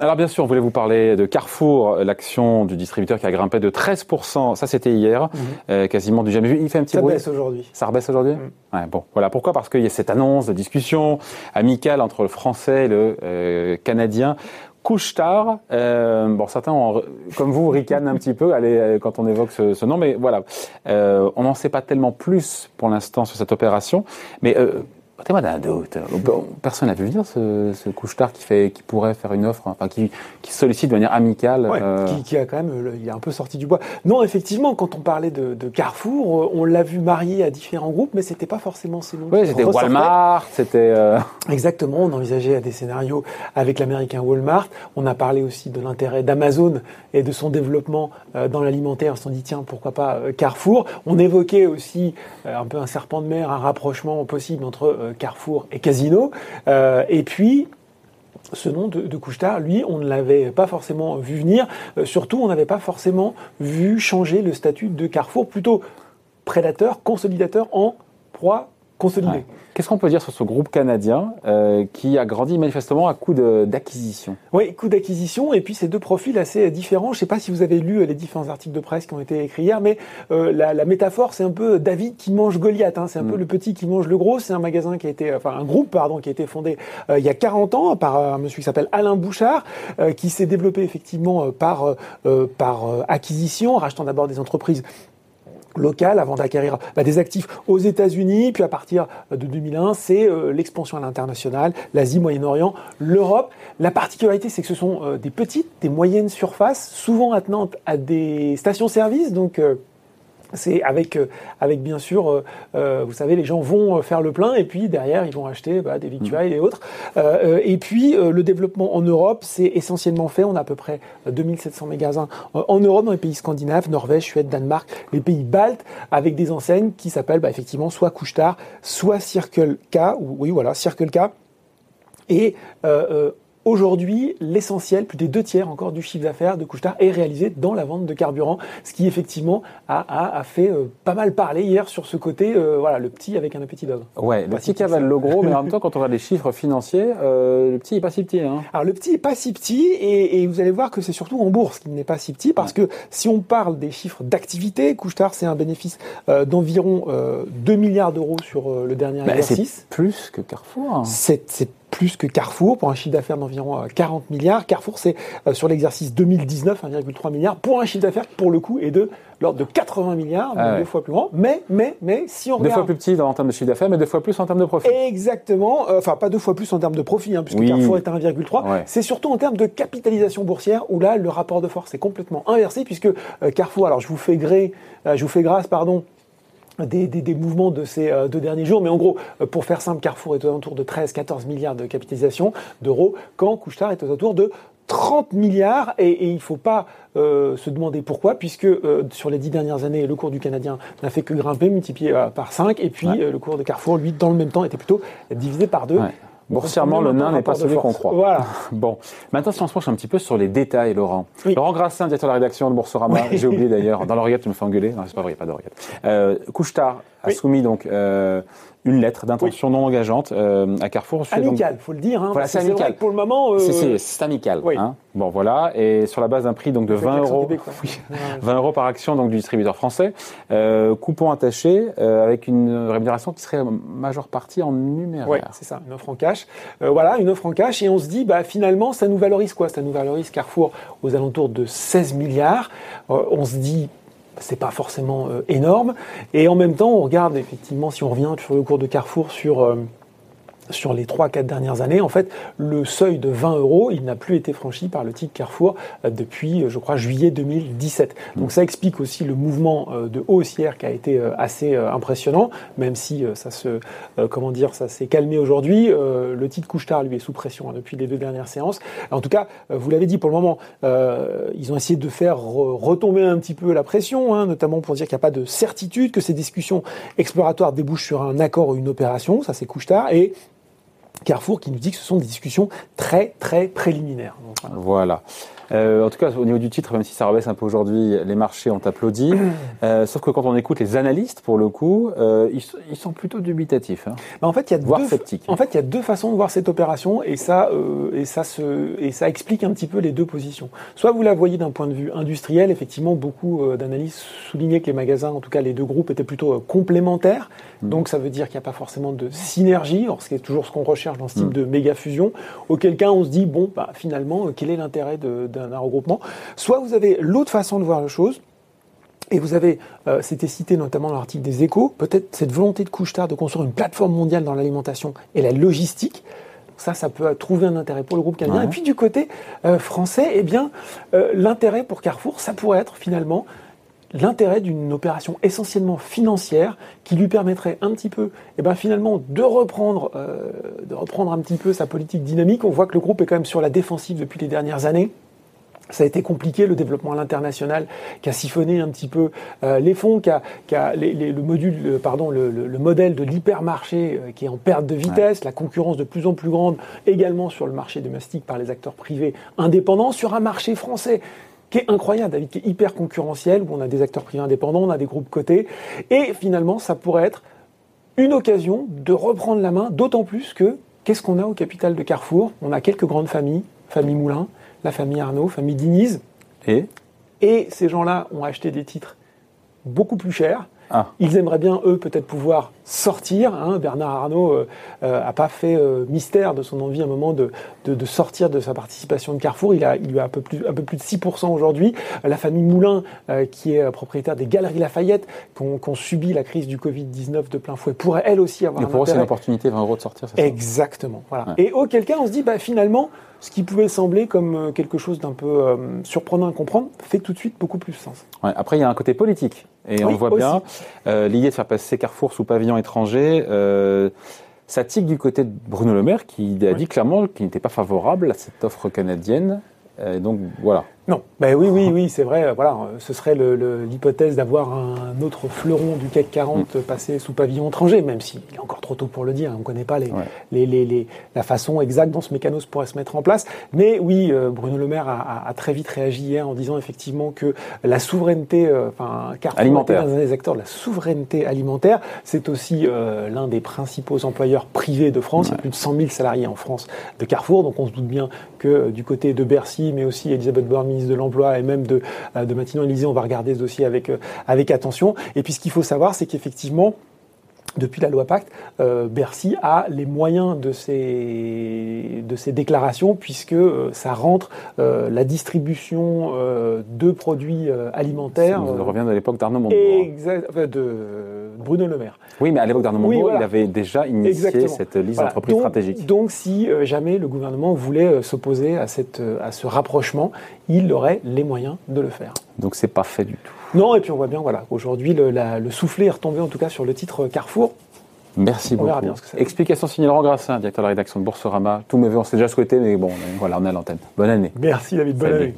Alors bien sûr, on voulait vous parler de Carrefour, l'action du distributeur qui a grimpé de 13%, ça c'était hier, mhm. euh, quasiment du jamais vu. Il fait un petit ça bruit. Baisse aujourd'hui. Ça rebaisse aujourd'hui mhm. ouais, Bon, voilà pourquoi Parce qu'il y a cette annonce de discussion amicale entre le français et le euh, canadien. Couche-tard, euh, bon certains, comme vous, ricanent un petit peu allez, quand on évoque ce, ce nom, mais voilà, on n'en sait pas tellement plus pour l'instant sur cette opération. Mais euh, moi d'un doute. Personne n'a vu venir ce, ce couche-tard qui, fait, qui pourrait faire une offre, enfin qui, qui sollicite de manière amicale. Euh, qui, qui, a quand même, il est un peu sorti du bois. Non, effectivement, quand on parlait de, de Carrefour, euh, on l'a vu marié à différents groupes, mais c'était pas forcément ces noms. Oui, c'était Walmart, c'était. Euh... Exactement. On envisageait des scénarios avec l'américain Walmart. On a parlé aussi de l'intérêt d'Amazon et de son développement euh, dans l'alimentaire. On s'est dit tiens, pourquoi pas Carrefour. On évoquait aussi un peu un serpent de mer, un rapprochement possible entre Carrefour et Casino. Euh, et puis, ce nom de, de lui, on ne l'avait pas forcément vu venir. Euh, surtout, on n'avait pas forcément vu changer le statut de Carrefour, plutôt prédateur, consolidateur en proie Qu'est-ce qu'on peut dire sur ce groupe canadien euh, qui a grandi manifestement à coup d'acquisition? Oui, coup d'acquisition, et puis ces deux profils assez différents. Je ne sais pas si vous avez lu les différents articles de presse qui ont été écrits hier, mais euh, la, la, métaphore, c'est un peu David qui mange Goliath. Hein. C'est un peu mm. le petit qui mange le gros. C'est un magasin qui a été, enfin un groupe, pardon, qui a été fondé euh, il y a 40 ans par un monsieur qui s'appelle Alain Bouchard, euh, qui s'est développé effectivement par, par acquisition, rachetant d'abord des entreprises local avant d'acquérir bah, des actifs aux États-Unis. Puis à partir de 2001, c'est euh, l'expansion à l'international, l'Asie, Moyen-Orient, l'Europe. La particularité, c'est que ce sont euh, des petites, des moyennes surfaces, souvent attenantes à des stations-service. Donc euh, c'est avec, euh, avec bien sûr, euh, euh, vous savez, les gens vont faire le plein et puis derrière ils vont acheter bah, des victuailles et autres. et puis le développement en Europe, c'est essentiellement fait. On a à peu près 2700 magasins en Europe, dans les pays scandinaves, Norvège, Suède, Danemark, les pays baltes, avec des enseignes qui s'appellent bah, effectivement soit Couchetard, soit Circle K, ou oui voilà, Circle K. Et Aujourd'hui, l'essentiel, plus des deux tiers encore du chiffre d'affaires de Couchetard est réalisé dans la vente de carburant, ce qui effectivement a, fait euh, pas mal parler hier sur ce côté, euh, voilà, le petit avec un petit dog. Ouais, le petit cavale le gros, mais en même temps, quand on regarde les chiffres financiers, euh, le petit est pas si petit. Hein. Alors le petit est pas si petit, et, vous allez voir que c'est surtout en bourse qu'il n'est pas si petit, parce que si on parle des chiffres d'activité, Couchetard c'est un bénéfice d'environ 2 milliards d'euros sur le dernier bah, exercice. Plus que Carrefour. Hein. C'est plus que Carrefour pour un chiffre d'affaires d'environ 40 euh, milliards. Carrefour, c'est euh, sur l'exercice 2019 1,3 milliard pour un chiffre d'affaires qui, pour le coup, est de l'ordre de 80 milliards, ah deux fois plus grand. Mais, mais, mais, si on regarde... Deux fois plus petit en termes de chiffre d'affaires, mais deux fois plus en termes de profit. Exactement. Euh, enfin, pas deux fois plus en termes de profit, hein, puisque Carrefour est à 1,3. C'est surtout en termes de capitalisation boursière, où là, le rapport de force est complètement inversé, puisque Carrefour, alors je vous fais gré, je vous fais grâce, pardon, des, des, des, mouvements de ces euh, deux derniers jours. Mais en gros, euh, pour faire simple, Carrefour est aux alentours de 13-14 milliards de capitalisation d'euros, quand Couchetard est aux alentours de 30 milliards. Et, et il ne faut pas euh, se demander pourquoi, puisque sur les dix dernières années, le cours du Canadien n'a fait que grimper, multiplié par 5. Et puis le cours de Carrefour, lui, dans le même temps, était plutôt divisé par 2. Boursièrement, le nain n'est pas celui qu'on croit. Voilà. Bon. Maintenant, si on se penche un petit peu sur les détails, Laurent. Laurent Grassin, directeur de la rédaction de Boursorama. J'ai oublié d'ailleurs. Dans l'oreillette, tu me fais engueuler. Non, c'est pas vrai, il n'y a pas d'oreillette. Euh, Couchetard a soumis donc euh, une lettre d'intention non engageante euh, à Carrefour. Amical, faut le dire. Hein, voilà, c'est amical. pour le moment, euh... c'est amical. Oui. Hein. Bon, voilà. Et sur la base d'un prix donc de 20 euros, oui, 20 euros par action donc du distributeur français, coupon attaché avec une rémunération qui serait majeure partie en numéraire. Oui, c'est ça, une offre en cash. Euh, voilà, une offre en cash. Et on se dit, bah finalement, ça nous valorise quoi? Ça nous valorise Carrefour aux alentours de 16 milliards. on se dit c'est pas forcément euh, énorme. Et en même temps, on regarde effectivement, si on revient sur le cours de Carrefour, sur euh, sur les 3-4 dernières années, en fait, le seuil de 20 euros, il n'a plus été franchi par le titre Carrefour euh, depuis, euh, je crois, juillet 2017. Donc ça explique aussi le mouvement euh, de haussière qui a été assez impressionnant, même si ça se, comment dire, ça s'est calmé aujourd'hui. Le titre Couchetard, lui, est sous pression hein, depuis les deux dernières séances. En tout cas, vous l'avez dit, pour le moment, ils ont essayé de faire retomber un petit peu la pression, hein, notamment pour dire qu'il n'y a pas de certitude, que ces discussions exploratoires débouchent sur un accord ou une opération. Ça, c'est Couchetard. Et Carrefour qui nous dit que ce sont des discussions très très préliminaires. voilà. Euh, en tout cas, au niveau du titre, même si ça rebaisse un peu aujourd'hui, les marchés ont applaudi. Euh, sauf que quand on écoute les analystes, pour le coup, euh, ils, sont plutôt dubitatifs. Hein. Bah, en fait, il y a deux, sceptiques. En fait, il y a deux façons de voir cette opération, et ça, et ça se, et ça explique un petit peu les deux positions. Soit vous la voyez d'un point de vue industriel, effectivement, beaucoup d'analystes soulignaient que les magasins, en tout cas les deux groupes, étaient plutôt complémentaires. Mmh. Donc, ça veut dire qu'il n'y a pas forcément de synergie, or ce qui est toujours ce qu'on recherche dans ce type mmh. de méga fusion. Auquel cas, on se dit bon, bah, finalement, quel est l'intérêt d'un regroupement? Soit vous avez l'autre façon de voir la chose, et vous avez, euh, c'était cité notamment dans l'article des échos, peut-être cette volonté de Couchetard de construire une plateforme mondiale dans l'alimentation et la logistique. Ça, ça peut trouver un intérêt pour le groupe canadien. Et puis du côté euh, français, eh bien, euh, l'intérêt pour Carrefour, ça pourrait être finalement l'intérêt d'une opération essentiellement financière qui lui permettrait un petit peu, eh ben finalement, de reprendre, de reprendre un petit peu sa politique dynamique. On voit que le groupe est quand même sur la défensive depuis les dernières années. Ça a été compliqué le développement à l'international, qui a siphonné un petit peu euh, les fonds, qui a, qui a le module, euh, pardon, le, le, modèle de l'hypermarché euh, qui est en perte de vitesse, la concurrence de plus en plus grande également sur le marché domestique par les acteurs privés indépendants, sur un marché français qui est incroyable, David, qui est hyper concurrentiel, où on a des acteurs privés indépendants, on a des groupes cotés, et finalement, ça pourrait être une occasion de reprendre la main, d'autant plus que qu'est-ce qu'on a au capital de Carrefour? On a quelques grandes familles, famille Moulin, la famille Arnaud, famille Diniz. Et? Et ces gens-là ont acheté des titres beaucoup plus chers. Ah. Ils aimeraient bien, eux, peut-être pouvoir sortir. Hein. Bernard Arnault n'a euh, euh, pas fait euh, mystère de son envie à un moment de, de, sortir de sa participation de Carrefour. Il, a, il a un peu plus, un peu plus de 6% aujourd'hui. La famille Moulin, qui est propriétaire des Galeries Lafayette, qui ont, subi la crise du Covid-19 de plein fouet, pourrait elle aussi avoir Et pour eux, c'est une opportunité, 20 euros de sortir, c'est ça? Exactement. Voilà. Et auquel cas, on se dit, bah, finalement, ce qui pouvait sembler comme euh, quelque chose d'un peu euh, surprenant à comprendre, fait tout de suite beaucoup plus sens. après, il y a un côté politique. Et on voit bien euh, l'idée de faire passer Carrefour sous pavillon étranger. ça tique du côté de Bruno Le Maire qui a dit clairement qu'il n'était pas favorable à cette offre canadienne. donc voilà. Non, ben oui, oui, oui, c'est vrai. Voilà, ce serait l'hypothèse d'avoir un autre fleuron du CAC 40 mm. passé sous pavillon étranger, même s'il est encore trop tôt pour le dire. On ne connaît pas les, les, les, la façon exacte dont ce mécanisme pourrait se mettre en place. Mais oui, euh, Bruno Le Maire a, a, très vite réagi hier en disant effectivement que la souveraineté, euh, enfin, car alimentaire, un des acteurs de la souveraineté alimentaire, c'est aussi euh, l'un des principaux employeurs privés de France. Il y a plus de 100 000 salariés en France de Carrefour, donc on se doute bien que du côté de Bercy, mais aussi Elisabeth Borne de l'Emploi et même de, euh, de Matignon Élysée, on va regarder ce dossier avec, euh, avec attention. Et puis ce qu'il faut savoir, c'est qu'effectivement, depuis la loi Pacte, euh, Bercy a les moyens de ses, de ses déclarations puisque euh, ça rentre euh, la distribution de produits alimentaires. Ça revient de l'époque d'Arnaud Montebourg. Exact, de Bruno Le Maire. Oui, mais à l'époque d'Arnaud Montebourg, il avait déjà initié cette liste d'entreprises stratégiques. Donc, si jamais le gouvernement voulait s'opposer à, cette, à ce rapprochement, il aurait les moyens de le faire. Donc, c'est pas fait du tout. Non, et puis on voit bien, voilà, aujourd'hui, le, le, soufflet est retombé en tout cas sur le titre Carrefour. Merci beaucoup. Explication signée Laurent Grassin, directeur de la rédaction de Boursorama. Tous mes voeux, on s'est déjà souhaité, mais bon, voilà, on est à l'antenne. Bonne année. Merci David, bonne année.